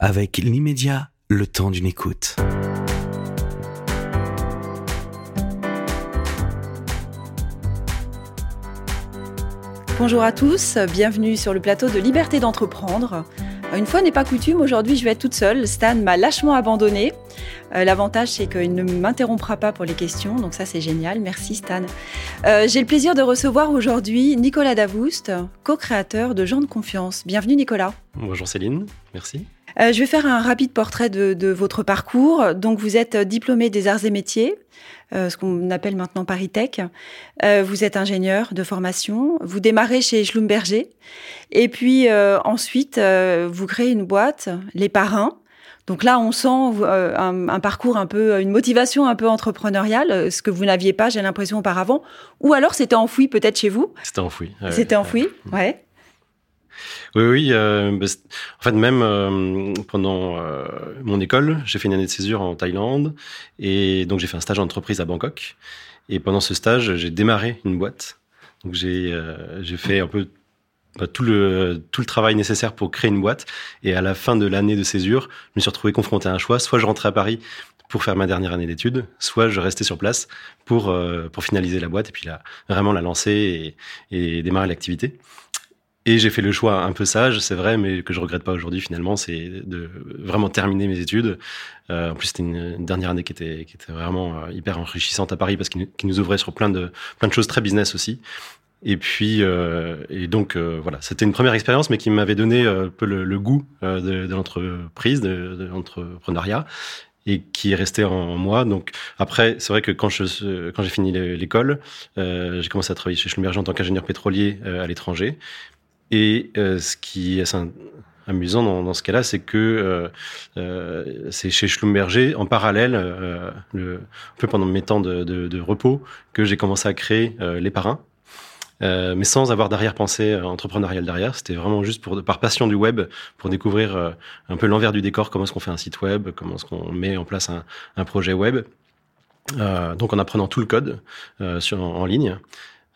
avec l'immédiat, le temps d'une écoute. Bonjour à tous, bienvenue sur le plateau de Liberté d'entreprendre. Une fois n'est pas coutume, aujourd'hui je vais être toute seule. Stan m'a lâchement abandonnée. Euh, l'avantage c'est qu'il ne m'interrompra pas pour les questions, donc ça c'est génial. Merci Stan. Euh, j'ai le plaisir de recevoir aujourd'hui Nicolas Davoust, co-créateur de Gens de confiance. Bienvenue Nicolas. Bonjour Céline, merci. Euh, je vais faire un rapide portrait de, votre parcours. Donc, vous êtes diplômé des arts et métiers, euh, ce qu'on appelle maintenant Paris Tech. Euh, vous êtes ingénieur de formation. Vous démarrez chez Schlumberger. Et puis ensuite, vous créez une boîte, Les Parrains. Donc là, on sent un, un, parcours un peu, une motivation un peu entrepreneuriale, ce que vous n'aviez pas, j'ai l'impression, auparavant. Ou alors, c'était enfoui peut-être chez vous. C'était enfoui. C'était enfoui, ouais. Oui, oui. Euh, bah, en fait, même euh, pendant euh, mon école, j'ai fait une année de césure en Thaïlande et donc j'ai fait un stage en entreprise à Bangkok. Et pendant ce stage, j'ai démarré une boîte. Donc j'ai fait un peu bah, tout le travail nécessaire pour créer une boîte. Et à la fin de l'année de césure, je me suis retrouvé confronté à un choix soit je rentrais à Paris pour faire ma dernière année d'études, soit je restais sur place pour finaliser la boîte et puis vraiment la lancer et démarrer l'activité. Et j'ai fait le choix un peu sage, c'est vrai, mais que je regrette pas aujourd'hui finalement, c'est de vraiment terminer mes études. Euh, en plus, c'était une, dernière année qui était, qui était vraiment euh, hyper enrichissante à Paris parce qu'il nous ouvrait sur plein de, plein de choses très business aussi. Et puis, euh, et donc euh, voilà, c'était une première expérience, mais qui m'avait donné un peu le, goût de, de l'entreprise, de, de l'entrepreneuriat et qui est resté en moi. Donc après, c'est vrai que quand je quand j'ai fini l'école, euh, j'ai commencé à travailler chez Schlumberger en tant qu'ingénieur pétrolier à l'étranger. Et euh, ce qui est amusant dans, ce cas-là, c'est que euh, euh, c'est chez Schlumberger, en parallèle, le, un peu pendant mes temps de, repos, que j'ai commencé à créer les parrains. Mais sans avoir d'arrière-pensée entrepreneuriale derrière. C'était vraiment juste par passion du web, pour découvrir un peu l'envers du décor, comment est-ce qu'on fait un site web, comment est-ce qu'on met en place un, projet web. Donc en apprenant tout le code en, ligne.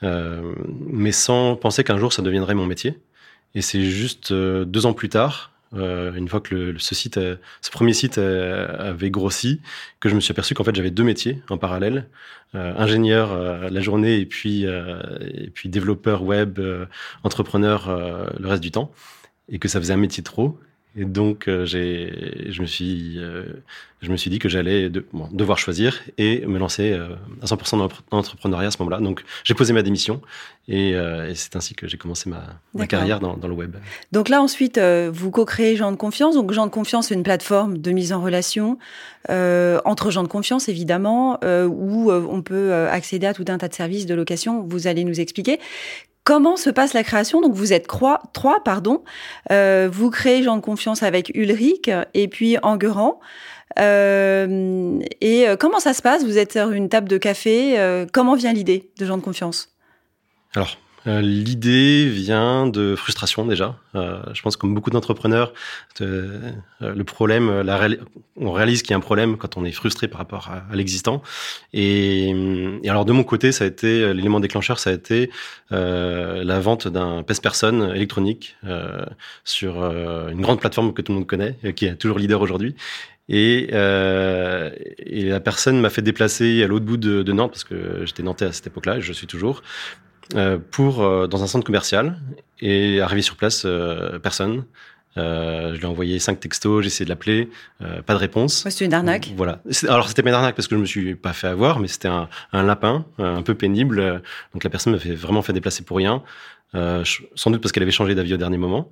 Euh, mais sans penser qu'un jour ça deviendrait mon métier. Et c'est juste euh, deux ans plus tard, euh, une fois que ce site, ce premier site avait grossi, que je me suis aperçu qu'en fait j'avais deux métiers en parallèle, ingénieur la journée et puis et puis développeur web, entrepreneur le reste du temps, et que ça faisait un métier trop et donc, euh, j'ai, je me suis, euh, je me suis dit que j'allais de, bon, devoir choisir et me lancer euh, à 100% dans l'entrepreneuriat à ce moment-là. Donc, j'ai posé ma démission et, et c'est ainsi que j'ai commencé ma, ma carrière dans, dans, le web. Donc là, ensuite, vous co-créez Gens de Confiance. Donc, Gens de Confiance, c'est une plateforme de mise en relation entre gens de confiance, évidemment, où on peut accéder à tout un tas de services de location. Vous allez nous expliquer. Comment se passe la création? Donc vous êtes trois, trois pardon. Euh, vous créez Jean de confiance avec Ulrich et puis Enguerrand. Euh, et euh, comment ça se passe? Vous êtes sur une table de café. Euh, comment vient l'idée de Jean de confiance? Alors, euh, l'idée vient de frustration déjà. Euh, je pense comme beaucoup d'entrepreneurs, euh, le problème, on réalise qu'il y a un problème quand on est frustré par rapport à, l'existant. Et, alors de mon côté, ça a été l'élément déclencheur, ça a été la vente d'un pèse-personne électronique sur une grande plateforme que tout le monde connaît, qui est toujours leader aujourd'hui. Et, la personne m'a fait déplacer à l'autre bout de, Nantes parce que j'étais nantais à cette époque-là, et je suis toujours, pour euh, dans un centre commercial et arrivé sur place, euh, personne. Euh, je lui ai envoyé cinq textos, j'ai essayé de l'appeler, euh, pas de réponse. Ouais, c'était une arnaque. Voilà. Alors c'était pas une arnaque parce que je me suis pas fait avoir, mais c'était un, un, lapin, un peu pénible. Donc la personne m'a fait vraiment fait déplacer pour rien, sans doute parce qu'elle avait changé d'avis au dernier moment.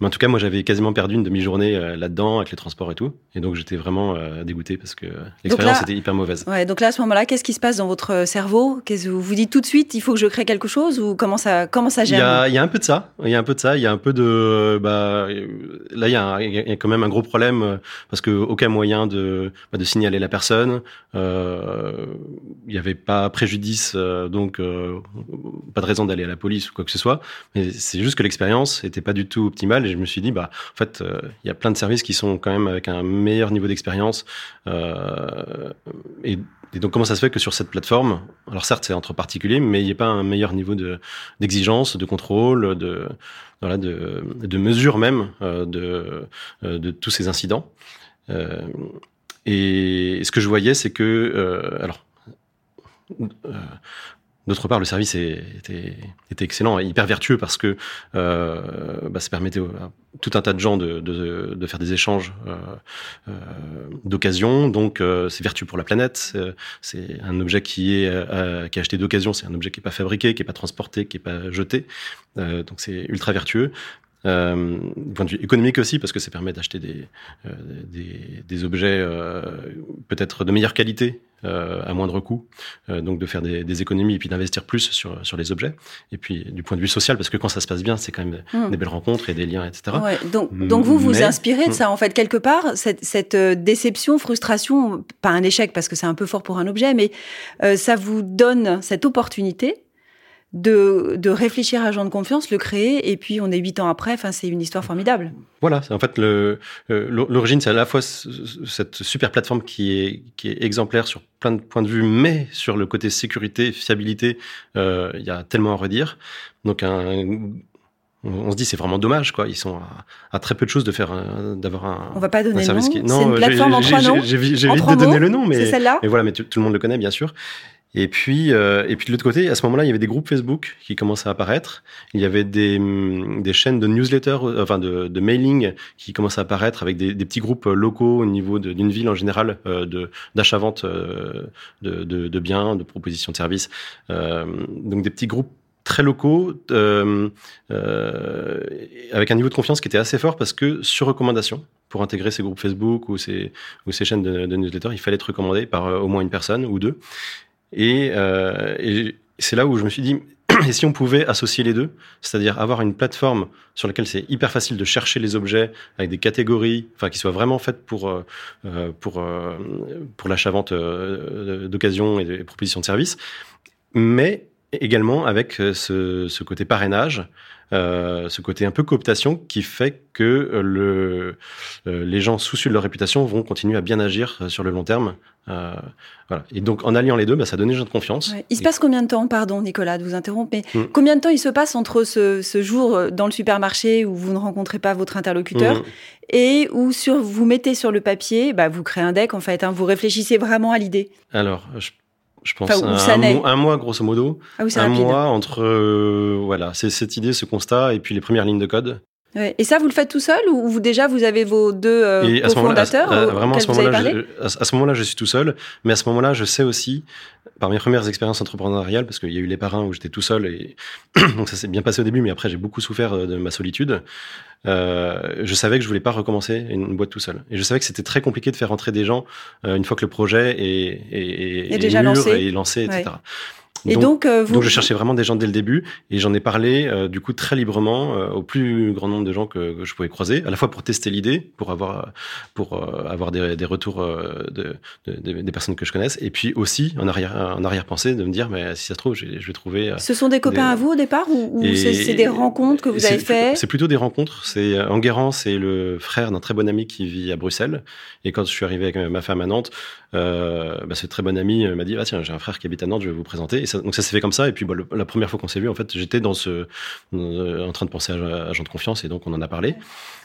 Mais en tout cas, moi, j'avais quasiment perdu une demi-journée euh, là-dedans avec les transports et tout. Et donc, j'étais vraiment euh, dégoûté parce que l'expérience était hyper mauvaise. Ouais, donc là, à ce moment-là, qu'est-ce qui se passe dans votre cerveau? Qu'est-ce que vous vous dites tout de suite Il faut que je crée quelque chose ou comment ça comment ça gère il y, a, il y a un peu de ça. Il y a un peu de ça. Il y a un peu de bah là, il y a, il y a quand même un gros problème euh, parce que aucun moyen de bah, de signaler la personne. Euh, il n'y avait pas préjudice, donc euh, pas de raison d'aller à la police ou quoi que ce soit. Mais c'est juste que l'expérience n'était pas du tout optimale et je me suis dit, bah, en fait, euh, il y a plein de services qui sont quand même avec un meilleur niveau d'expérience. Euh, et donc, comment ça se fait que sur cette plateforme, alors certes, c'est entre particuliers, mais il n'y a pas un meilleur niveau de, d'exigence, de contrôle, de, mesure même euh, de, tous ces incidents. Et ce que je voyais, c'est que, alors, D'autre part, le service était, excellent et hyper vertueux parce que euh, bah, ça permettait à tout un tas de gens de, faire des échanges euh, euh, d'occasion. Donc, c'est vertueux pour la planète. C'est un objet qui est, acheté d'occasion. C'est un objet qui n'est pas fabriqué, qui n'est pas transporté, qui n'est pas jeté. Donc, c'est ultra vertueux. Du point de vue économique aussi, parce que ça permet d'acheter des, objets peut-être de meilleure qualité euh, à moindre coût, euh, donc de faire des, des économies et puis d'investir plus sur, sur les objets. Et puis du point de vue social, parce que quand ça se passe bien, c'est quand même mmh. des belles rencontres et des liens, etc. Ouais, donc, donc vous vous Mais, inspirez de ça, en fait, quelque part, cette, cette déception, frustration, pas un échec parce que c'est un peu fort pour un objet, mais euh, ça vous donne cette opportunité de, de réfléchir à Jean de confiance, le créer, et puis on est huit ans après. Enfin, c'est une histoire formidable. Voilà, en fait le l'origine, c'est à la fois cette super plateforme qui est qui est exemplaire sur plein de points de vue, mais sur le côté sécurité, fiabilité, euh, il y a tellement à redire. Donc un on se dit c'est vraiment dommage quoi ils sont à, à, très peu de choses de faire d'avoir un on va pas donner un service nom. qui non c'est une plateforme en trois noms j'ai vite de donner le nom mais voilà mais tout, le monde le connaît bien sûr et puis, euh, et puis de l'autre côté, à ce moment-là, il y avait des groupes Facebook qui commençaient à apparaître. Il y avait des, des chaînes de newsletters, enfin de, de mailing qui commençaient à apparaître avec des, des petits groupes locaux au niveau d'une ville en général euh, de d'achat-vente euh, de, de, de, biens, de propositions de services. Euh, donc des petits groupes très locaux, euh, euh, avec un niveau de confiance qui était assez fort parce que sur recommandation, pour intégrer ces groupes Facebook ou ces, ou ces chaînes de, de newsletters, il fallait être recommandé par au moins une personne ou deux. Et, euh, et c'est là où je me suis dit, et si on pouvait associer les deux, c'est-à-dire avoir une plateforme sur laquelle c'est hyper facile de chercher les objets avec des catégories, enfin qui soient vraiment faites pour euh, pour euh, pour l'achat-vente euh, d'occasion et des propositions de services, mais également avec ce côté parrainage, euh, ce côté un peu cooptation qui fait que le, euh, les gens soucieux de leur réputation vont continuer à bien agir sur le long terme. Euh, voilà. Et donc en alliant les deux, bah, ça donne des gens de confiance. Ouais. Il se passe combien de temps, pardon Nicolas de vous interrompre, mais mmh. combien de temps il se passe entre ce, ce, jour dans le supermarché où vous ne rencontrez pas votre interlocuteur mmh. et où sur, vous mettez sur le papier, bah, vous créez un deck en fait, hein, vous réfléchissez vraiment à l'idée Alors, je je pense enfin, un, un, un, mois grosso modo. Ah oui, un rapide. mois entre euh, voilà, c'est cette idée, ce constat et puis les premières lignes de code. Ouais. Et ça, vous le faites tout seul ou vous déjà vous avez vos deux euh, à, à, Vraiment à ce moment-là, je, à ce moment-là, je suis tout seul, mais à ce moment-là, je sais aussi par mes premières expériences entrepreneuriales, parce qu'il y a eu les parrains où j'étais tout seul et donc ça s'est bien passé au début, mais après j'ai beaucoup souffert de ma solitude. Euh, je savais que je voulais pas recommencer une boîte tout seul. Et je savais que c'était très compliqué de faire entrer des gens euh, une fois que le projet est, est, est, est déjà mûr lancé, et lancé, etc. Ouais. Et donc, donc, euh, vous... donc, je cherchais vraiment des gens dès le début et j'en ai parlé euh, du coup très librement euh, au plus grand nombre de gens que, que, je pouvais croiser, à la fois pour tester l'idée, pour avoir pour euh, avoir des, des retours euh, de, de, de, des personnes que je connaisse, et puis aussi en arrière en arrière pensée de me dire mais si ça se trouve je, je vais trouver. Ce sont des copains des... à vous au départ ou, ou c'est des rencontres que vous avez fait C'est plutôt des rencontres. C'est Enguerrand, c'est le frère d'un très bon ami qui vit à Bruxelles et quand je suis arrivé avec ma femme à Nantes, euh, bah, ce très bon ami m'a dit ah tiens j'ai un frère qui habite à Nantes, je vais vous présenter. Et donc ça s'est fait comme ça. Et puis bah, la première fois qu'on s'est vu, en fait, j'étais dans ce euh, en train de penser à agent de confiance et donc on en a parlé.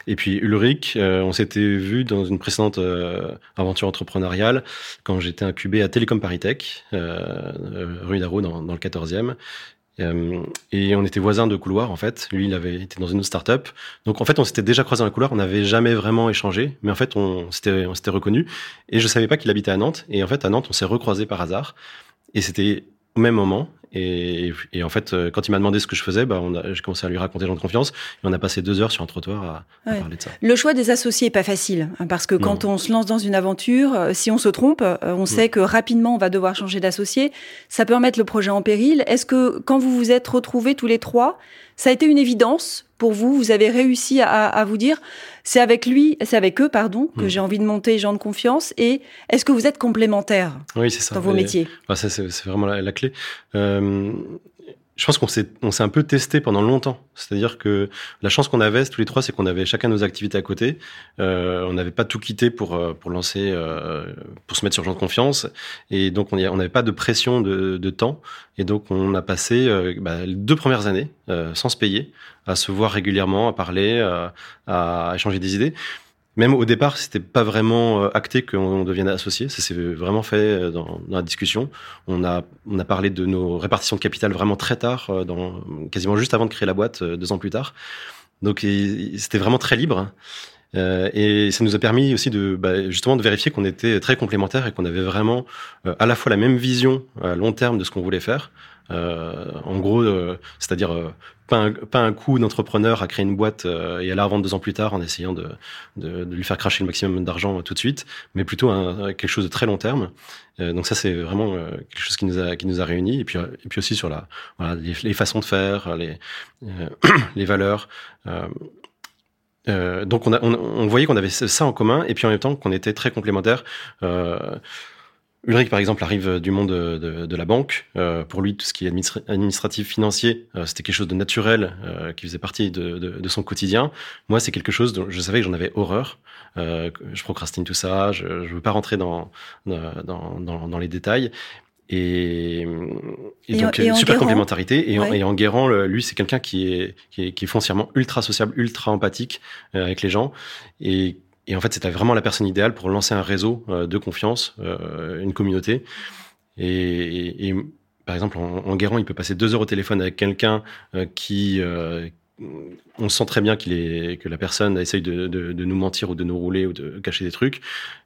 Et puis Ulrich, euh, on s'était vu dans une précédente euh, aventure entrepreneuriale quand j'étais incubé à Télécom Paritech, rue d'Arro dans, le 14e. Euh, et on était voisins de couloir en fait. Lui, il avait été dans une autre start-up. Donc en fait, on s'était déjà croisé dans le couloir. On n'avait jamais vraiment échangé, mais en fait, on s'était on s'était reconnu. Et je savais pas qu'il habitait à Nantes. Et en fait, à Nantes, on s'est recroisé par hasard. Et c'était au même moment. Et, et, en fait, euh, quand il m'a demandé ce que je faisais, bah, j'ai commencé à lui raconter gens de confiance. Et on a passé deux heures sur un trottoir à, ouais. à parler de ça. Le choix des associés est pas facile, hein, parce que quand non. on se lance dans une aventure, euh, si on se trompe, euh, on mmh. sait que rapidement on va devoir changer d'associé. Ça peut remettre le projet en péril. Est-ce que quand vous vous êtes retrouvés tous les trois, ça a été une évidence pour vous Vous avez réussi à, à vous dire, c'est avec lui, c'est avec eux, pardon, que mmh. j'ai envie de monter gens de confiance. Et est-ce que vous êtes complémentaires oui, ça. dans vos Et, métiers? bah, Ça, c'est vraiment la, la clé. Euh, je pense qu'on s'est on s'est un peu testé pendant longtemps. C'est-à-dire que la chance qu'on avait tous les trois, c'est qu'on avait chacun nos activités à côté. Euh, on n'avait pas tout quitté pour euh, pour lancer euh, pour se mettre sur genre de confiance. Et donc on n'avait pas de pression de, de, temps. Et donc on a passé euh, bah, les deux premières années euh, sans se payer, à se voir régulièrement, à parler, à échanger des idées. Même au départ, c'était pas vraiment euh, acté qu'on devienne associé. Ça s'est vraiment fait euh, dans, la discussion. On a, on a parlé de nos répartitions de capital vraiment très tard, euh, dans, quasiment juste avant de créer la boîte, deux ans plus tard. Donc c'était vraiment très libre. Euh, et ça nous a permis aussi de bah, justement de vérifier qu'on était très complémentaires et qu'on avait vraiment à la fois la même vision à long terme de ce qu'on voulait faire. Euh, en gros, c'est-à-dire pas un, pas un coup d'entrepreneur à créer une boîte euh, et à la revendre deux ans plus tard en essayant de, de, de lui faire cracher le maximum d'argent tout de suite, mais plutôt un, quelque chose de très long terme. Euh, donc ça, c'est vraiment euh, quelque chose qui nous a qui nous a réunis. Et puis et puis aussi sur la voilà les, façons de faire, les les valeurs. donc on, a, on, on voyait qu'on avait ça en commun et puis en même temps qu'on était très complémentaires. Ulrich, par exemple, arrive du monde de, de, la banque. Euh, pour lui, tout ce qui est administratif, financier, euh, c'était quelque chose de naturel euh, qui faisait partie de, de, son quotidien. Moi, c'est quelque chose dont je savais que j'en avais horreur. Euh, je procrastine tout ça. Je ne veux pas rentrer dans, dans, dans, dans les détails. Et, et, donc, et super complémentarité. Et, en, et en Guérant, lui, c'est quelqu'un qui est, qui est, qui est foncièrement ultra sociable, ultra empathique avec les gens et et en fait, c'était vraiment la personne idéale pour lancer un réseau euh, de confiance, euh, une communauté. Et, par exemple, en, en il peut passer deux heures au téléphone avec quelqu'un euh, qui, on sent très bien qu'il est que la personne essaye de, de, de, nous mentir ou de nous rouler ou de cacher des trucs.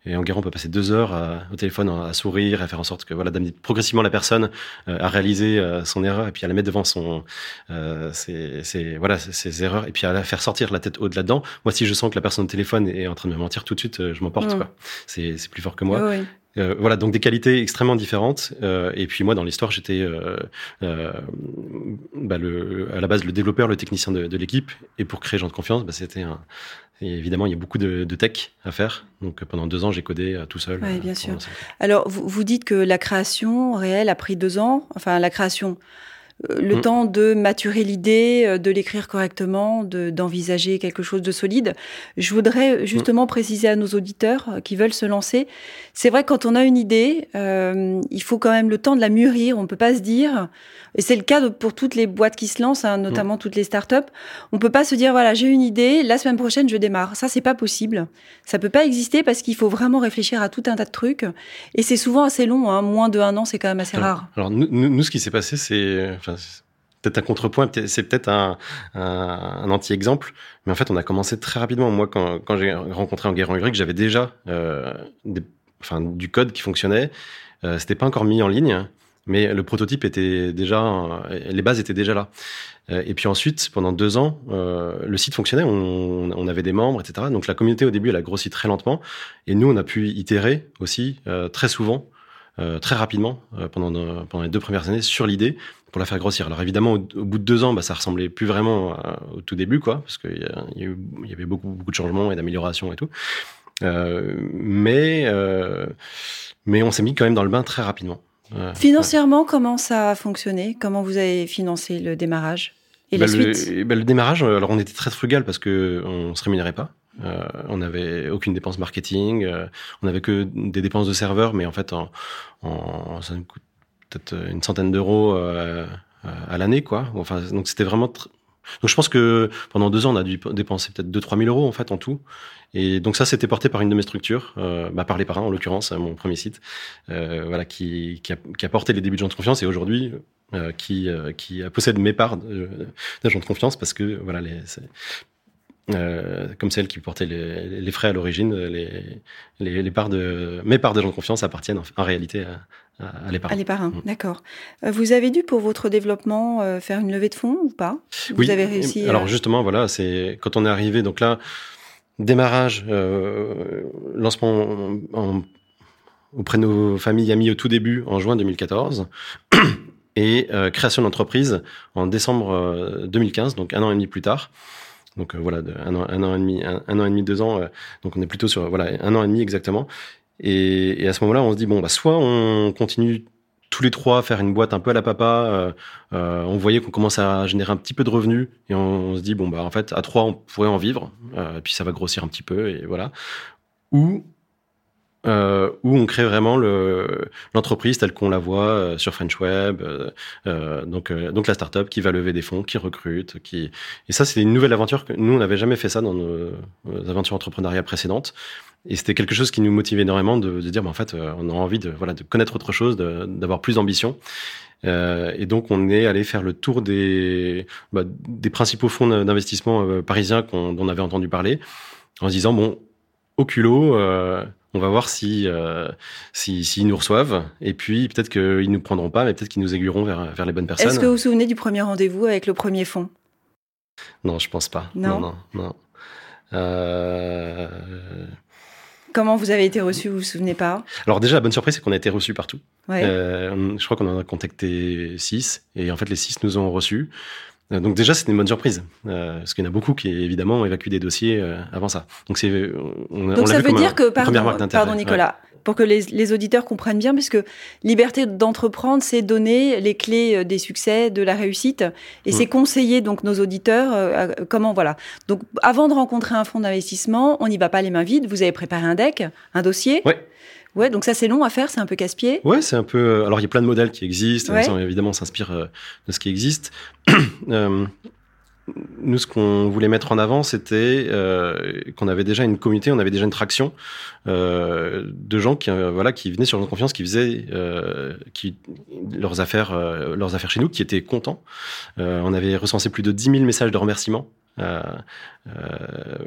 Et en guerre, on peut passer deux heures à, au téléphone à, sourire, à faire en sorte que voilà d'amener progressivement la personne euh, à réaliser euh, son erreur et puis à la mettre devant son euh, ses, ses, voilà ses, erreurs et puis à la faire sortir la tête au-delà dedans. Moi, si je sens que la personne au téléphone est en train de me mentir tout de suite, euh, je m'emporte mmh. quoi. C'est c'est plus fort que moi. Oui, oui. Euh, voilà, donc des qualités extrêmement différentes. Euh, et puis moi, dans l'histoire, j'étais euh, bah à la base le développeur, le technicien de, de l'équipe. Et pour créer Gens de confiance, bah, c'était un. Et évidemment, il y a beaucoup de, de tech à faire. Donc pendant deux ans, j'ai codé tout seul. Oui, bien sûr. Alors, vous, vous dites que la création réelle a pris deux ans. Enfin, la création le mmh. temps de maturer l'idée, euh, de l'écrire correctement, d'envisager quelque chose de solide. Je voudrais justement mmh. préciser à nos auditeurs euh, qui veulent se lancer, c'est vrai quand on a une idée, euh, il faut quand même le temps de la mûrir. On peut pas se dire, et c'est le cas de, pour toutes les boîtes qui se lancent, hein, notamment mmh. toutes les startups, on peut pas se dire voilà j'ai une idée, la semaine prochaine je démarre. Ça c'est pas possible. Ça peut pas exister parce qu'il faut vraiment réfléchir à tout un tas de trucs, et c'est souvent assez long. Hein. Moins de un an, c'est quand même assez alors, rare. Alors nous, nous, ce qui s'est passé, c'est peut-être un contrepoint, c'est peut-être un, anti-exemple, mais en fait, on a commencé très rapidement. Moi, quand, j'ai rencontré en guerre en j'avais déjà euh, enfin, du code qui fonctionnait. Euh, C'était pas encore mis en ligne, mais le prototype était déjà, euh, les bases étaient déjà là. Euh, et puis ensuite, pendant deux ans, le site fonctionnait, on, avait des membres, etc. Donc la communauté au début, elle a grossi très lentement, et nous, on a pu itérer aussi très souvent euh, très rapidement euh, pendant, pendant les deux premières années sur l'idée pour la faire grossir. Alors évidemment, au, au bout de deux ans, bah, ça ressemblait plus vraiment à, au tout début, quoi, parce qu'il y, y, y, avait beaucoup, beaucoup de changements et d'améliorations et tout. Euh, mais, euh, mais on s'est mis quand même dans le bain très rapidement. Euh, Financièrement, ouais. comment ça a fonctionné? Comment vous avez financé le démarrage et bah, la le, suite? bah, le démarrage, alors on était très frugal parce que on se rémunérait pas. Euh, on n'avait aucune dépense marketing, euh, on n'avait que des dépenses de serveur, mais en fait, ça nous coûte peut-être une centaine d'euros euh, à l'année, quoi. Donc c'était vraiment. Donc je pense que pendant deux ans, on a dû dépenser peut-être 2-3 000 euros en fait en tout. Et donc ça, c'était porté par une de mes structures, bah, par les parrains en l'occurrence, mon premier site, voilà, qui, a, porté les débuts de gens de confiance et aujourd'hui qui, qui possède mes parts d'agents de, de confiance parce que voilà, les, euh, comme celle qui portait les, les frais à l'origine, les, les, les, parts de mes parts de gens de confiance appartiennent en, en réalité à, à, à les parrains. À les parrains, mmh. d'accord. Euh, vous avez dû pour votre développement euh, faire une levée de fonds ou pas? Vous oui, avez réussi. Alors justement, voilà, c'est quand on est arrivé. Donc là, démarrage, euh, lancement en, en, auprès de nos familles amis au tout début en juin 2014. et euh, création d'entreprise en décembre 2015, donc un an et demi plus tard. Donc euh, voilà, un, an, un, an, et demi, un, an et demi, deux ans. Euh, donc on est plutôt sur voilà un an et demi exactement. Et, à ce moment-là, on se dit bon bah soit on continue tous les trois faire une boîte un peu à la papa. on voyait qu'on commençait à générer un petit peu de revenus et on, se dit bon bah en fait à trois on pourrait en vivre, et puis ça va grossir un petit peu et voilà. Ou euh, où on crée vraiment l'entreprise telle qu'on la voit euh, sur French Web, euh, euh, donc, euh, donc la startup qui va lever des fonds, qui recrute, qui et ça c'est une nouvelle aventure que nous on n'avait jamais fait ça dans nos, aventures entrepreneuriales précédentes et c'était quelque chose qui nous motivait énormément de, de dire bah, en fait on a envie de voilà de connaître autre chose, d'avoir plus d'ambition. et donc on est allé faire le tour des bah, des principaux fonds d'investissement parisiens dont on avait entendu parler en se disant bon au culot, euh, on va voir si euh, s'ils nous reçoivent. Et puis peut-être qu'ils nous prendront pas, mais peut-être qu'ils nous aiguilleront vers, vers les bonnes personnes. Est-ce que vous vous souvenez du premier rendez-vous avec le premier fonds Non, je pense pas. Non, non, non. Euh... Comment vous avez été reçu, vous vous souvenez pas? Alors déjà, la bonne surprise, c'est qu'on a été reçu partout. Ouais. Euh, je crois qu'on en a contacté six, et en fait, les six nous ont reçus. Euh, donc déjà, c'était une bonne surprise, euh, parce qu'il y en a beaucoup qui évidemment évacuent des dossiers euh, avant ça. Donc c'est, on, donc ça veut dire que pardon, pardon Nicolas, pour que les, les, auditeurs comprennent bien, puisque liberté d'entreprendre, c'est donner les clés des succès, de la réussite, et c'est mm. conseiller donc nos auditeurs comment voilà. Donc avant de rencontrer un fonds d'investissement, on n'y va pas les mains vides. Vous avez préparé un deck, un dossier. Ouais. Ouais, donc ça c'est long à faire, c'est un peu casse-pied. Ouais, c'est un peu. Euh, alors il y a plein de modèles qui existent. évidemment, on s'inspire euh, de ce qui existe. Euh, nous, ce qu'on voulait mettre en avant, c'était qu'on avait déjà une communauté, on avait déjà une traction de gens qui, voilà, qui venaient sur notre confiance, qui faisaient qui, leurs affaires, leurs affaires chez nous, qui étaient contents. on avait recensé plus de 10 000 messages de remerciements. Euh,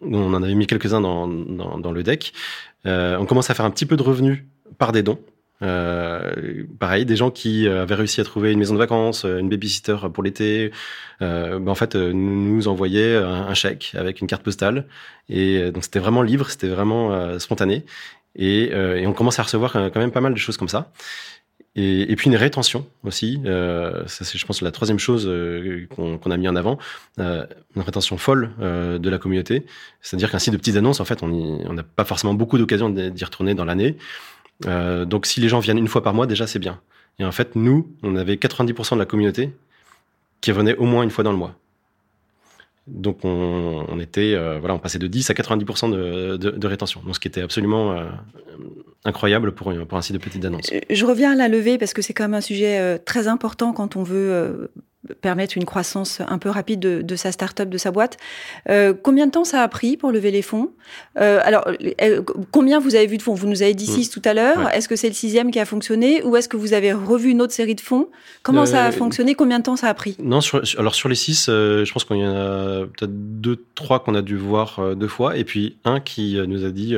on en avait mis quelques-uns dans, dans, dans, le deck. Euh, on commence à faire un petit peu de revenus par des dons. Euh, pareil, des gens qui avaient réussi à trouver une maison de vacances, une babysitter pour l'été, euh, ben en fait, nous envoyaient un, un, chèque avec une carte postale. Et donc c'était vraiment libre, c'était vraiment spontané. Et, et, on commence à recevoir quand même pas mal de choses comme ça. Et, puis une rétention aussi. Euh, ça, c'est, je pense, la troisième chose euh, qu'on, a mis en avant. Euh, une rétention folle euh, de la communauté. C'est-à-dire qu'un site de petites annonces, en fait, on n'a pas forcément beaucoup d'occasions d'y retourner dans l'année. Euh, donc, si les gens viennent une fois par mois, déjà, c'est bien. Et en fait, nous, on avait 90% de la communauté qui venait au moins une fois dans le mois. Donc on, était euh, voilà, on passait de 10 à 90% de, de, rétention. Donc ce qui était absolument euh, incroyable pour, pour un site de petite annonce. Je reviens à la levée parce que c'est quand même un sujet euh, très important quand on veut permettre une croissance un peu rapide de, de sa start-up, de sa boîte. Euh, combien de temps ça a pris pour lever les fonds? Euh, Alors, euh, combien vous avez vu de fonds? Vous nous avez dit 6 mmh. tout à l'heure. Ouais. Est-ce que c'est le sixième qui a fonctionné ou est-ce que vous avez revu une autre série de fonds? Comment ça a fonctionné? Combien de temps ça a pris? Non, sur, alors sur les 6, je pense qu'il y en a peut-être deux, trois qu'on a dû voir deux fois et puis un qui nous a dit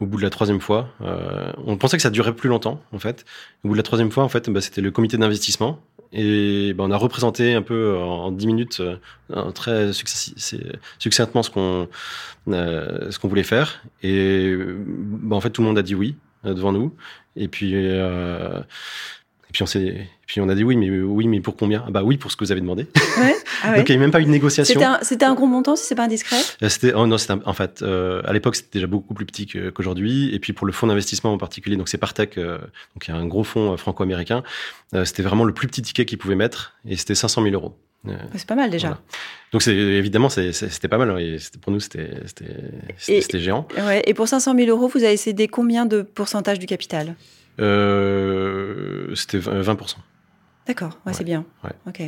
au bout de la troisième fois, on pensait que ça durait plus longtemps en fait. Au bout de la troisième fois, en fait, bah, c'était le comité d'investissement et ben, on a représenté un peu en 10 minutes, euh, très succinctement ce qu'on euh, qu'on voulait faire. Et ben, en fait, tout le monde a dit oui euh, devant nous. Et puis euh, et puis on s'est, puis on a dit oui, mais oui, mais pour combien? Ah Bah oui, pour ce que vous avez demandé. Ouais. Ah ouais. Donc il n'y a même pas eu de négociation. C'était un, un, gros montant, si c'est pas indiscret? Euh, c'était, oh non, c'était en fait, euh, à l'époque c'était déjà beaucoup plus petit qu'aujourd'hui. Et puis pour le fonds d'investissement en particulier, donc c'est Partech, euh, donc il y a un gros fonds euh, franco-américain. Euh, c'était vraiment le plus petit ticket qu'ils pouvaient mettre, et c'était 500 000 euros. C'est pas mal déjà. Voilà. Donc évidemment c'était pas mal et pour nous c'était géant. Ouais, et pour 500 000 euros, vous avez cédé combien de pourcentage du capital? Euh, C'était 20%. D'accord, ouais, ouais, c'est bien. Ouais. Ok.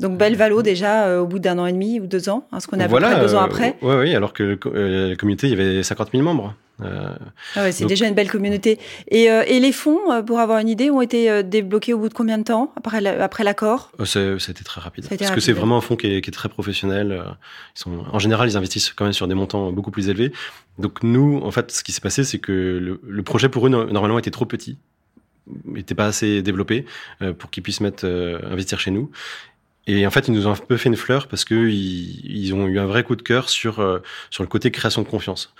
Donc belle valo déjà euh, au bout d'un an et demi ou deux ans, hein, ce qu'on a voilà, deux ans après. Euh, oui, alors que euh, la communauté, il y avait 50 000 membres. Euh, ah ouais, c'est donc... déjà une belle communauté. Et, et les fonds, pour avoir une idée, ont été débloqués au bout de combien de temps après après l'accord? C'était très rapide. Parce rapide. que c'est vraiment un fonds qui est, qui est, très professionnel. Ils sont, en général, ils investissent quand même sur des montants beaucoup plus élevés. Donc nous, en fait, ce qui s'est passé, c'est que le, le projet pour eux normalement était trop petit n'était pas assez développé pour qu'ils puissent mettre euh, investir chez nous. Et en fait, ils nous ont un peu fait une fleur parce que ils, ils ont eu un vrai coup de cœur sur euh, sur le côté création de confiance.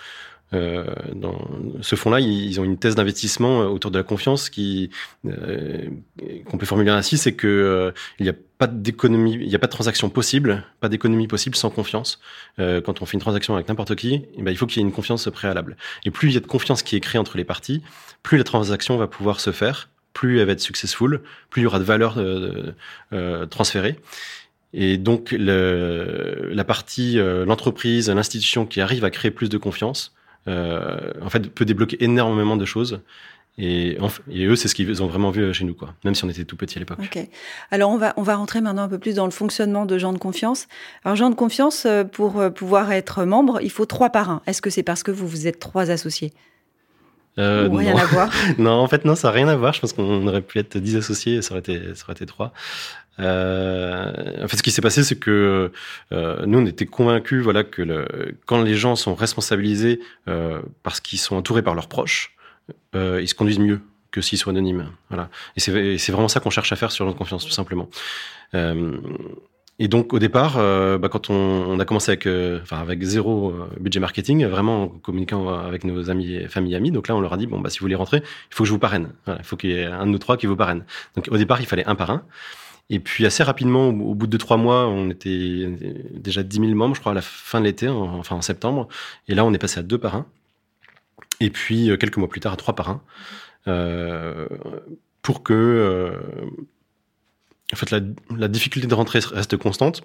euh, dans ce fonds-là, ils ont une thèse d'investissement autour de la confiance qui qu'on peut formuler ainsi, c'est que il n'y a pas d'économie, il n'y a pas de transaction possible, pas d'économie possible sans confiance. quand on fait une transaction avec n'importe qui, eh ben, il faut qu'il y ait une confiance préalable. Et plus il y a de confiance qui est créée entre les parties, plus la transaction va pouvoir se faire, plus elle va être successful, plus il y aura de valeur euh, transférée. Et donc la partie, euh, l'entreprise, l'institution qui arrive à créer plus de confiance, euh, en fait, peut débloquer énormément de choses. Et, eux, c'est ce qu'ils ont vraiment vu chez nous, quoi. Même si on était tout petit à l'époque. Ok. Alors on va on va rentrer maintenant un peu plus dans le fonctionnement de gens de confiance. Alors gens de confiance, euh, pour euh, pouvoir être membre, il faut trois parrains. Est-ce que c'est parce que vous vous êtes trois associés? Euh, Ou rien non. à voir non, en fait, non, ça n'a rien à voir. Je pense qu'on aurait pu être 10 associés, ça aurait été, ça aurait été 3. Euh, en fait, ce qui s'est passé, c'est que euh, nous, on était convaincus, voilà, que le, quand les gens sont responsabilisés euh, parce qu'ils sont entourés par leurs proches, euh, ils se conduisent mieux que s'ils sont anonymes. Voilà. Et c'est vraiment ça qu'on cherche à faire sur notre confiance, tout simplement. Euh, et donc au départ, euh, bah, quand on, on, a commencé avec, euh, avec zéro euh, budget marketing, vraiment en communiquant avec nos amis, familles, amis. Donc là, on leur a dit bon bah si vous voulez rentrer, il faut que je vous parraine. Voilà, il faut qu'il y ait un de nous trois qui vous parraine. Donc au départ, il fallait un par un. Et puis assez rapidement, au bout de trois mois, on était déjà 10 000 membres, je crois, à la fin de l'été, enfin en septembre. Et là, on est passé à deux par un. Et puis quelques mois plus tard, à trois par un. Euh, pour que en fait, la, la, difficulté de rentrer reste constante,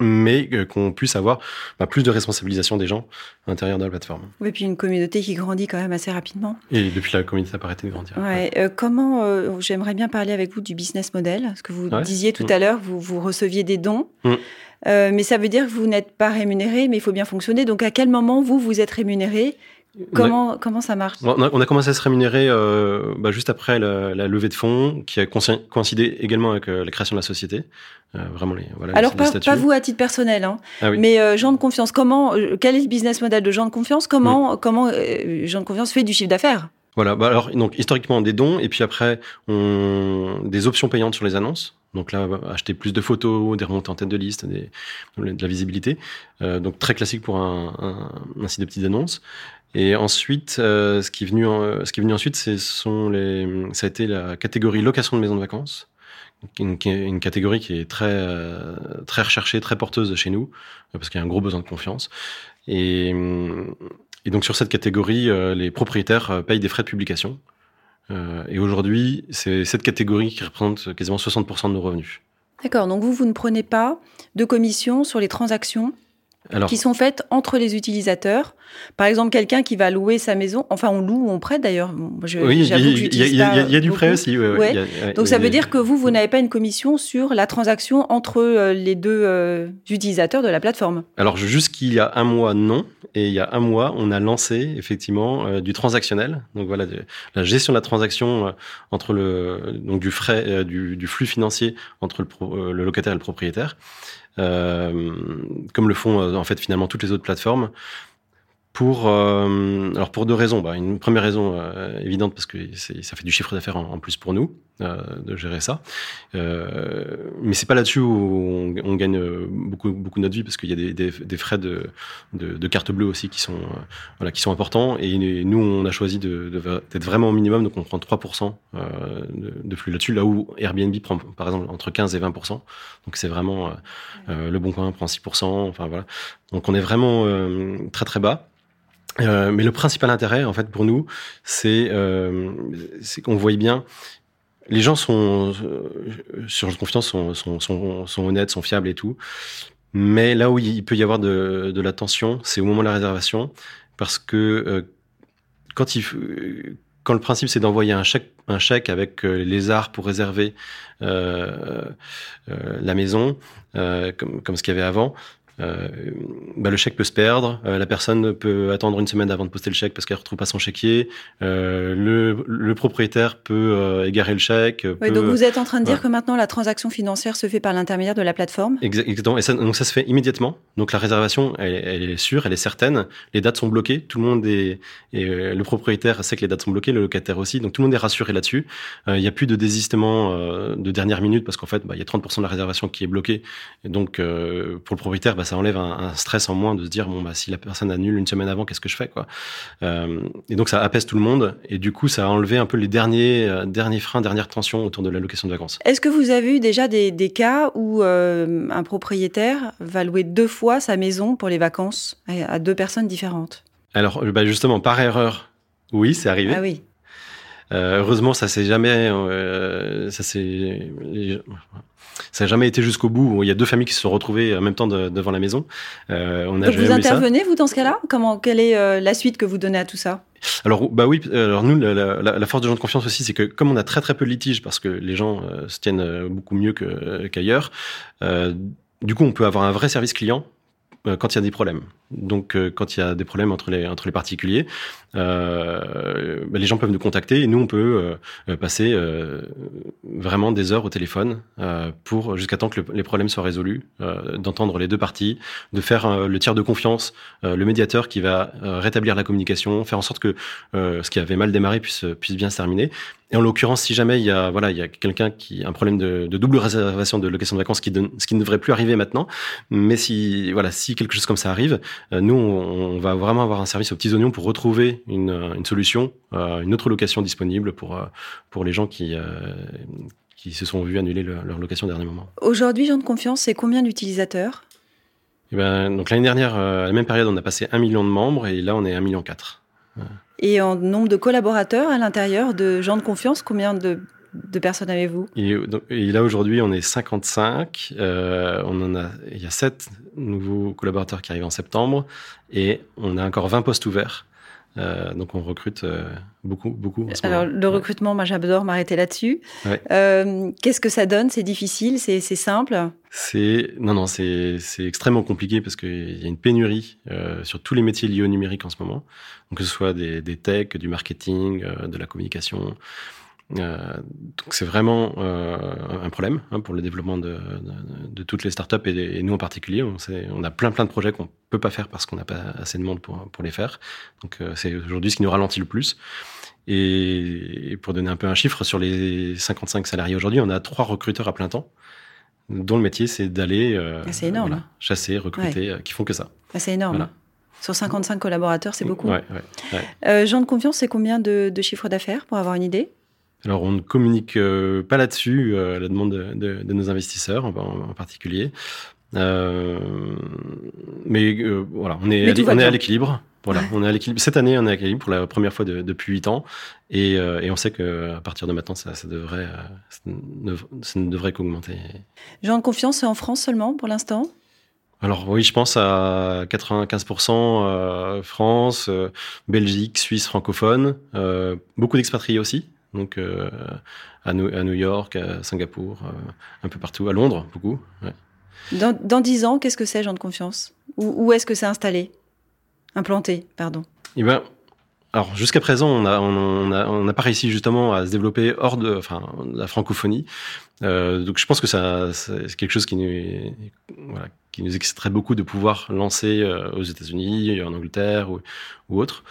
mais qu'on puisse avoir bah, plus de responsabilisation des gens à l'intérieur de la plateforme. Oui, et puis une communauté qui grandit quand même assez rapidement. Et depuis la communauté, ça a pas arrêté de grandir. Ouais. ouais. Euh, comment, euh, j'aimerais bien parler avec vous du business model, ce que vous ouais. disiez tout mmh. à l'heure, vous, vous receviez des dons. Mmh. Euh, mais ça veut dire que vous n'êtes pas rémunéré, mais il faut bien fonctionner. Donc, à quel moment vous, vous êtes rémunéré? Comment, a, comment ça marche? On a, on a, commencé à se rémunérer euh, bah, juste après la, la, levée de fonds, qui a coïncidé également avec euh, la création de la société. Euh, vraiment les, voilà, Alors les pas, pas, vous à titre personnel, hein, ah oui. mais gens de confiance. Comment Quel est le business model de gens de confiance? Comment mmh. comment gens de confiance fait du chiffre d'affaires? Voilà. Bah alors donc historiquement des dons et puis après on, des options payantes sur les annonces. Donc là, acheter plus de photos, des remontées en tête de liste, des, de la visibilité. Euh, donc très classique pour un, un, un site de petites annonces. Et ensuite, euh, ce qui est venu, en, ce qui est venu ensuite, ce sont ça a été la catégorie location de maison de vacances, une, une catégorie qui est très euh, très recherchée, très porteuse chez nous, parce qu'il y a un gros besoin de confiance. Et, donc sur cette catégorie, euh, les propriétaires payent des frais de publication. Euh, et aujourd'hui, c'est cette catégorie qui représente quasiment 60% de nos revenus. D'accord. Donc vous, vous ne prenez pas de commission sur les transactions alors, qui sont faites entre les utilisateurs. Par exemple, quelqu'un qui va louer sa maison, enfin on loue ou on prête d'ailleurs. Je, oui, il y, y, y, y, a du prêt aussi. Ouais. Donc ça veut dire que vous, vous n'avez pas une commission sur la transaction entre euh, les deux euh, utilisateurs de la plateforme. Alors jusqu'il y a un mois, non. Et il y a un mois, on a lancé effectivement euh, du transactionnel. Donc voilà, de, la gestion de la transaction euh, entre le donc du frais, du, du, flux financier entre le, pro, le locataire et le propriétaire. Euh, comme le font en fait finalement toutes les autres plateformes. Pour euh, alors pour deux raisons. Bah, une première raison euh, évidente parce que ça fait du chiffre d'affaires en, plus pour nous euh, de gérer ça. Euh, mais c'est pas là-dessus où on, gagne beaucoup beaucoup notre vie parce qu'il y a des, frais de, de, carte bleue aussi qui sont voilà qui sont importants et nous on a choisi d'être vraiment au minimum donc on prend 3% de, de flux là-dessus là où Airbnb prend par exemple entre 15 et 20%. Donc c'est vraiment le bon coin prend 6%. Enfin voilà. Donc on est vraiment très très bas. Euh, mais le principal intérêt, en fait, pour nous, c'est euh, qu'on voit bien. Les gens sont euh, sur confiance, sont, honnêtes, sont fiables et tout. Mais là où il peut y avoir de, la tension, c'est au moment de la réservation, parce que euh, quand il quand le principe c'est d'envoyer un chèque, avec les arts pour réserver la maison, comme ce qu'il y avait avant, euh, bah, le chèque peut se perdre, euh, la personne peut attendre une semaine avant de poster le chèque parce qu'elle retrouve pas son chéquier, euh, le, le, propriétaire peut euh, égarer le chèque. Oui, peut, donc vous êtes en train de dire que maintenant la transaction financière se fait par l'intermédiaire de la plateforme? Exactement, et ça, donc ça se fait immédiatement. Donc la réservation, elle, elle, est sûre, elle est certaine, les dates sont bloquées, tout le monde est, et le propriétaire sait que les dates sont bloquées, le locataire aussi, donc tout le monde est rassuré là-dessus. Il n'y a plus de désistement de dernière minute parce qu'en fait, bah, il y a 30% de la réservation qui est bloquée, et donc pour le propriétaire, bah, bah, ça enlève un, un, stress en moins de se dire bon bah si la personne annule une semaine avant, qu'est-ce que je fais quoi. Euh, et donc ça apaise tout le monde et du coup ça a enlevé un peu les derniers euh, derniers freins, dernières tensions autour de la location de vacances. Est-ce que vous avez eu déjà des, des cas où euh, un propriétaire va louer deux fois sa maison pour les vacances à, deux personnes différentes? Alors bah, justement par erreur, oui c'est arrivé. Ah oui. Euh, heureusement, ça s'est jamais, euh, ça s'est, ça n'a jamais été jusqu'au bout. Il y a deux familles qui se sont retrouvées en même temps de, devant la maison. Euh, on a Donc vous intervenez vous dans ce cas-là? Comment Quelle est euh, la suite que vous donnez à tout ça? Alors bah oui, alors nous la, la, la, force de gens de confiance aussi, c'est que comme on a très très peu de litiges parce que les gens euh, se tiennent beaucoup mieux qu'ailleurs, du coup on peut avoir un vrai service client quand il y a des problèmes. Donc, euh, quand il y a des problèmes entre les entre les particuliers, euh, bah, les gens peuvent nous contacter et nous on peut euh, passer euh, vraiment des heures au téléphone euh, pour jusqu'à temps que le, les problèmes soient résolus, d'entendre les deux parties, de faire le tiers de confiance, le médiateur qui va rétablir la communication, faire en sorte que ce qui avait mal démarré puisse puisse bien se terminer. Et en l'occurrence, si jamais il y a voilà il y a quelqu'un qui a un problème de, de double réservation de location de vacances, qui donne, ce qui ne devrait plus arriver maintenant, mais si voilà si quelque chose comme ça arrive, euh, nous, on, va vraiment avoir un service aux petits oignons pour retrouver une, une solution, euh, une autre location disponible pour, euh, pour les gens qui, qui se sont vus annuler leur, leur location au dernier moment. Aujourd'hui, Gens de Confiance, c'est combien d'utilisateurs? Eh ben, donc l'année dernière, à la même période, on a passé un million de membres et là, on est un million quatre. Et en nombre de collaborateurs à l'intérieur de gens de confiance, combien de de personnes avez-vous et, et, là aujourd'hui on est 55. Euh, on en a, il y a 7 nouveaux collaborateurs qui arrivent en septembre et on a encore 20 postes ouverts. Euh, donc on recrute euh, beaucoup, beaucoup. En ce Alors moment. le recrutement, moi j'adore m'arrêter là-dessus. Ouais. Euh, Qu'est-ce que ça donne? C'est difficile? C'est simple? C'est non non c'est extrêmement compliqué parce qu'il y a une pénurie sur tous les métiers liés au numérique en ce moment. Donc que ce soit des, des techs, du marketing, de la communication. Euh, donc c'est vraiment euh, un problème hein, pour le développement de, de, de, toutes les startups et, et nous en particulier. On, on, a plein plein de projets qu'on peut pas faire parce qu'on n'a pas assez de monde pour, pour les faire. Donc euh, c'est aujourd'hui ce qui nous ralentit le plus. Et, pour donner un peu un chiffre, sur les 55 salariés aujourd'hui, on a trois recruteurs à plein temps dont le métier c'est d'aller ah. Voilà, chasser, recruter, ouais. qui font que ça. Ah, c'est énorme. Voilà. Sur 55 collaborateurs, c'est beaucoup. Ouais, ouais, Jean de confiance, c'est combien de, de chiffre d'affaires pour avoir une idée? Alors, on ne communique euh, pas là-dessus, euh, à la demande de, de, de, nos investisseurs en, en particulier. Euh, mais euh, voilà, on est, à, on est à l'équilibre. Voilà, ouais. on est à l'équilibre. Cette année, on est à l'équilibre pour la première fois de, depuis huit ans, et, euh, et, on sait que à partir de maintenant, ça, ça devrait, ça ne, ça ne devrait qu'augmenter. Jean de confiance, en France seulement pour l'instant? Alors oui, je pense à 95% euh, France, Belgique, Suisse francophone, beaucoup d'expatriés aussi, donc euh, à, New, à, New, York, à Singapour, euh, un peu partout, à Londres, beaucoup. Ouais. Dans, dans 10 ans, qu'est-ce que c'est, Jean de confiance? Où, où est-ce que c'est installé? Implanté, pardon. Eh ben, alors jusqu'à présent, on n'a on a, on a pas réussi justement à se développer hors de, enfin, la francophonie. Euh, donc je pense que ça, c'est quelque chose qui nous, voilà, qui nous exciterait beaucoup de pouvoir lancer euh, aux États-Unis, en Angleterre ou, autre.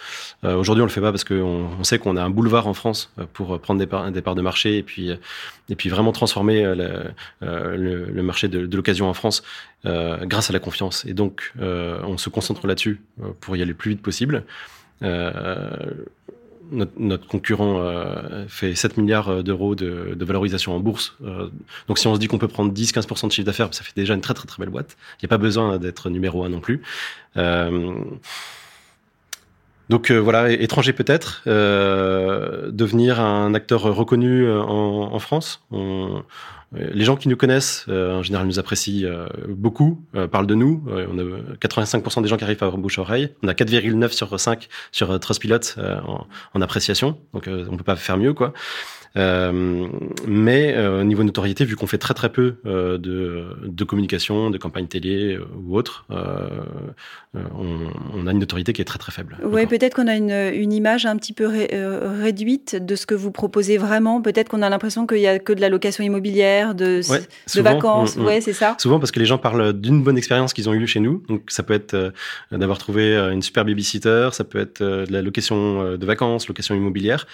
Euh, Aujourd'hui, on le fait pas parce qu'on on sait qu'on a un boulevard en France euh, pour prendre des des parts de marché et puis et puis vraiment transformer le, marché de, l'occasion en France grâce à la confiance. Et donc, on se concentre là-dessus pour y aller le plus vite possible. Notre, concurrent euh, fait 7 milliards d'euros de, valorisation en bourse. Euh, donc si on se dit qu'on peut prendre 10-15% de chiffre d'affaires, ça fait déjà une très très très belle boîte. Il n'y a pas besoin d'être numéro un non plus. Euh, donc euh, voilà, étranger peut-être, euh, devenir un acteur reconnu en, France. Les gens qui nous connaissent, euh, en général, nous apprécient euh, beaucoup, euh, parlent de nous. on a 85% des gens qui arrivent par bouche-oreille. On a 4,9 sur 5 sur Trustpilot en, en, appréciation. Donc, on peut pas faire mieux, quoi. Euh, mais euh, au niveau notoriété, vu qu'on fait très très peu euh, de, de, communication, de campagne télé ou autre, on, on, a une notoriété qui est très très faible. Oui, peut-être qu'on a une, une, image un petit peu ré, réduite de ce que vous proposez vraiment. Peut-être qu'on a l'impression qu'il y a que de la location immobilière, de, ouais, de souvent, vacances. Mm, mm. Ouais, c'est ça. Souvent parce que les gens parlent d'une bonne expérience qu'ils ont eue chez nous. Donc ça peut être d'avoir trouvé une super babysitter, ça peut être de la location de vacances, location immobilière.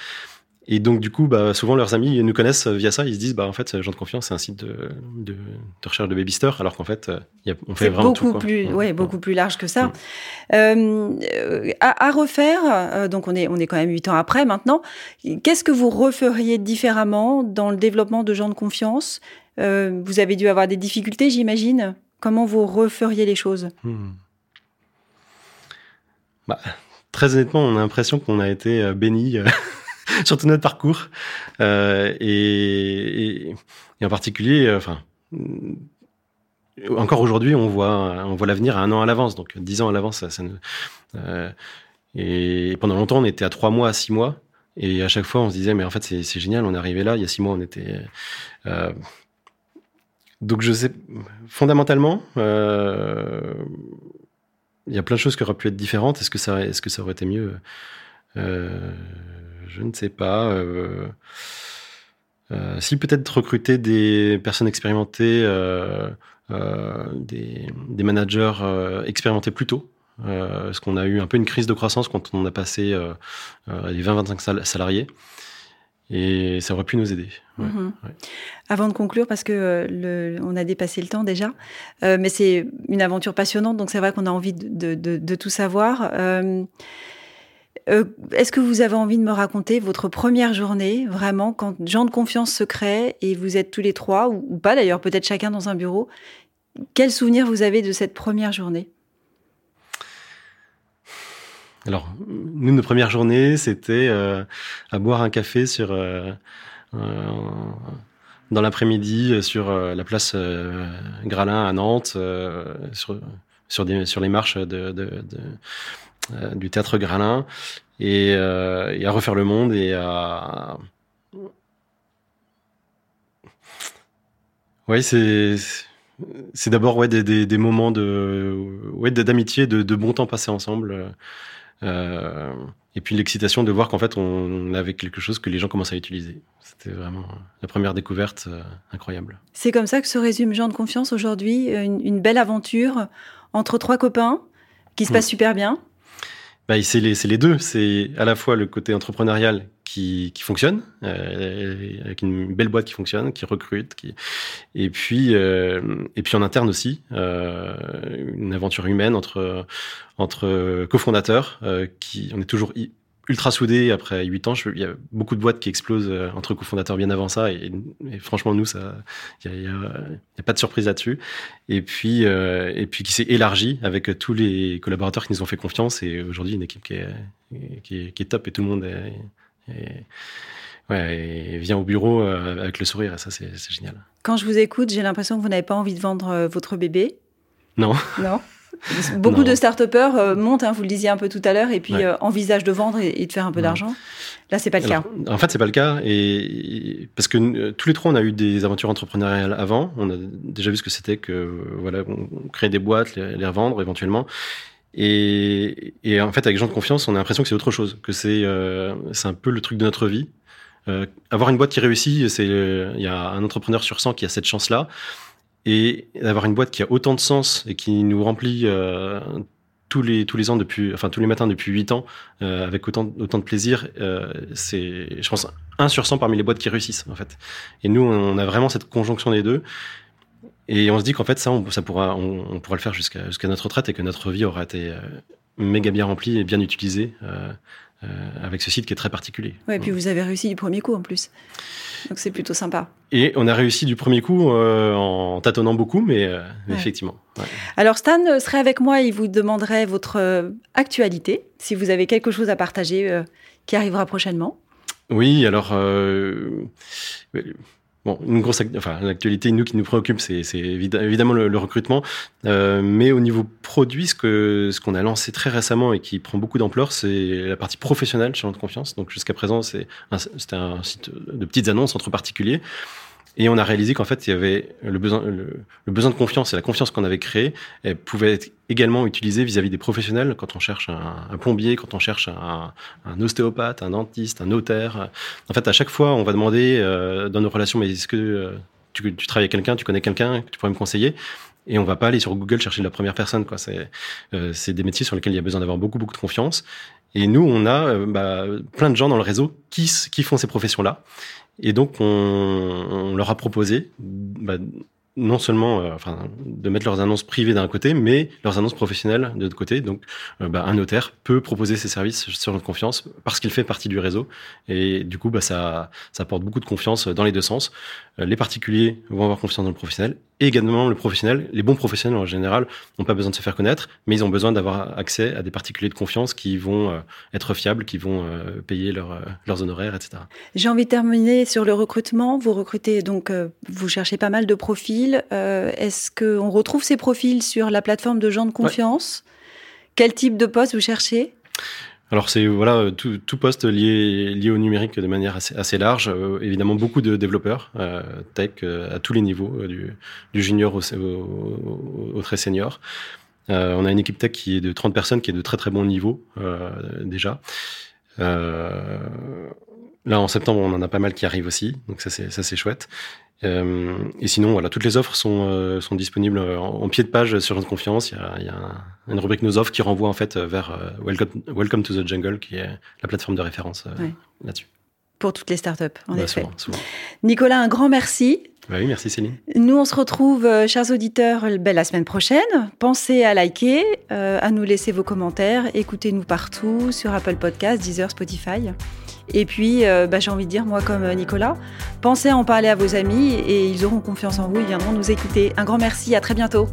Et donc, du coup, bah, souvent, leurs amis nous connaissent via ça. Ils se disent, bah, en fait, Gens de confiance, c'est un site de, de, de recherche de alors qu'en fait, y a, on fait vraiment beaucoup tout. Plus, ouais, beaucoup plus large que ça. Euh, à, à, refaire, euh, donc on est, on est quand même huit ans après maintenant. Qu'est-ce que vous referiez différemment dans le développement de gens de confiance? Euh, Vous avez dû avoir des difficultés, j'imagine. Comment vous referiez les choses? Hmm. bah, Très honnêtement, on a l'impression qu'on a été béni sur tout notre parcours. Euh, et, en particulier, euh, enfin, encore aujourd'hui, on voit, on voit l'avenir à un an à l'avance. Donc, dix ans à l'avance, ça, nous, euh, et pendant longtemps, on était à trois mois, à six mois. Et à chaque fois, on se disait, mais en fait, c'est génial, on est arrivé là. Il y a six mois, on était. Donc, je sais, fondamentalement, il y a plein de choses qui auraient pu être différentes. Est-ce que ça, est-ce que ça aurait été mieux? Je ne sais pas. Euh, euh, si peut-être recruter des personnes expérimentées, euh, des, des, managers expérimentés plus tôt. parce qu'on a eu un peu une crise de croissance quand on a passé les 20-25 salariés. Et ça aurait pu nous aider. Ouais, ouais. Avant de conclure, parce que le, on a dépassé le temps déjà, euh, mais c'est une aventure passionnante, donc c'est vrai qu'on a envie de, de, de, tout savoir. Euh, Est-ce que vous avez envie de me raconter votre première journée, vraiment, quand Jean de confiance se crée et vous êtes tous les trois, ou, pas d'ailleurs, peut-être chacun dans un bureau Quel souvenir vous avez de cette première journée? Alors, nous, nos premières journées, c'était euh, à boire un café sur euh, dans l'après-midi sur la place Gralin à Nantes, sur sur, les marches de du théâtre Gralin, et, et, à refaire le monde et à oui, c'est c'est d'abord ouais des, des, des, moments de ouais d'amitié, de, de bon temps passé ensemble. Euh, et puis l'excitation de voir qu'en fait on avait quelque chose que les gens commençaient à utiliser. C'était vraiment la première découverte euh, incroyable. C'est comme ça que se résume Jean de Confiance aujourd'hui, une, une, belle aventure entre trois copains qui se passe mmh. super bien. Bah, c'est les, les, deux. C'est à la fois le côté entrepreneurial qui, qui fonctionne, euh, avec une belle boîte qui fonctionne, qui recrute, et puis euh, et puis en interne aussi, euh, une aventure humaine entre entre cofondateurs, qui on est toujours ultra soudés après huit ans. Je, il y a beaucoup de boîtes qui explosent euh, entre cofondateurs bien avant ça, et, et franchement nous ça, il y a, pas de surprise là-dessus. Et puis euh, et puis qui s'est élargi avec tous les collaborateurs qui nous ont fait confiance, et aujourd'hui une équipe qui est, qui est, qui est top et tout le monde est et, ouais, et vient au bureau euh, avec le sourire, et ça c'est génial. Quand je vous écoute, j'ai l'impression que vous n'avez pas envie de vendre votre bébé. Non. Non? Beaucoup non. de start-upers euh, montent, hein, vous le disiez un peu tout à l'heure, et puis ouais. euh, envisagent de vendre et, et de faire un peu d'argent. Là, c'est pas le Alors, cas. En fait, c'est pas le cas, et parce que euh, tous les trois, on a eu des aventures entrepreneuriales avant. On a déjà vu ce que c'était que voilà, on crée des boîtes, les, les revendre éventuellement. Et, et, en fait, avec gens de confiance, on a l'impression que c'est autre chose, que c'est euh, c'est un peu le truc de notre vie. Avoir une boîte qui réussit, c'est il y a un entrepreneur sur 100 qui a cette chance-là, et d'avoir une boîte qui a autant de sens et qui nous remplit euh, tous les tous les ans depuis, enfin tous les matins depuis 8 ans, euh, avec autant autant de plaisir, euh, c'est, je pense, un sur 100 parmi les boîtes qui réussissent en fait. Et nous, on a vraiment cette conjonction des deux. Et on se dit qu'en fait, ça, on, ça pourra, on, pourra le faire jusqu'à jusqu'à notre retraite et que notre vie aura été méga bien remplie et bien utilisée avec ce site qui est très particulier. Ouais, et puis vous avez réussi du premier coup en plus. Donc c'est plutôt sympa. Et on a réussi du premier coup euh, en tâtonnant beaucoup, mais, euh, ouais. effectivement. Ouais. Alors Stan serait avec moi, il vous demanderait votre actualité, si vous avez quelque chose à partager qui arrivera prochainement. Oui, alors Bon, une grosse, enfin, l'actualité, nous, qui nous préoccupe, c'est évidemment le, le recrutement. Euh, mais au niveau produit, ce que ce qu'on a lancé très récemment et qui prend beaucoup d'ampleur, c'est la partie professionnelle chez de confiance. Donc jusqu'à présent, c'est c'était un site de petites annonces entre particuliers. Et on a réalisé qu'en fait, il y avait le besoin, le, besoin de confiance et la confiance qu'on avait créée elle pouvait être également utilisée vis-à-vis -vis des professionnels quand on cherche un, plombier, quand on cherche un, ostéopathe, un dentiste, un notaire. En fait, à chaque fois, on va demander euh, dans nos relations, mais est-ce que euh, tu, travailles avec quelqu'un, tu connais quelqu'un, que tu pourrais me conseiller? Et on va pas aller sur Google chercher la première personne. Quoi. C'est, euh, c'est des métiers sur lesquels il y a besoin d'avoir beaucoup, beaucoup de confiance. Et nous, on a bah, plein de gens dans le réseau qui, qui font ces professions-là. Et donc, on, leur a proposé bah, non seulement euh, de mettre leurs annonces privées d'un côté, mais leurs annonces professionnelles de l'autre côté. Donc, euh, bah, un notaire peut proposer ses services sur notre confiance parce qu'il fait partie du réseau. Et du coup, bah, ça, ça apporte beaucoup de confiance dans les deux sens. Euh, les particuliers vont avoir confiance dans le professionnel et également le professionnel. Les bons professionnels en général n'ont pas besoin de se faire connaître, mais ils ont besoin d'avoir accès à des particuliers de confiance qui vont être fiables, qui vont payer leur, leurs honoraires, etc. J'ai envie de terminer sur le recrutement. Vous recrutez donc, vous cherchez pas mal de profils euh, est-ce qu'on retrouve ces profils sur la plateforme de gens de confiance? Quel type de poste vous cherchez? Alors c'est voilà tout, poste lié lié au numérique de manière assez, large. Euh, évidemment beaucoup de développeurs euh, tech à tous les niveaux, du, junior au, très senior. on a une équipe tech qui est de 30 personnes, qui est de très très bon niveau déjà. Là, en septembre, on en a pas mal qui arrivent aussi, donc ça c'est ça c'est chouette. Euh, et sinon, voilà, toutes les offres sont euh, sont disponibles en, pied de page sur notre confiance. Il y a, il y a une rubrique nos offres qui renvoie en fait vers euh, Welcome, Welcome to the Jungle, qui est la plateforme de référence là-dessus. Pour toutes les startups, en bah, effet. Souvent, souvent. Nicolas, un grand merci. Bah oui, merci Céline. Nous, on se retrouve, chers auditeurs, ben, la semaine prochaine. Pensez à liker, à nous laisser vos commentaires. Écoutez-nous partout sur Apple Podcasts, Deezer, Spotify. Et puis, euh, bah, j'ai envie de dire, moi comme euh, Nicolas, pensez à en parler à vos amis et ils auront confiance en vous, ils viendront nous écouter. Un grand merci, à très bientôt.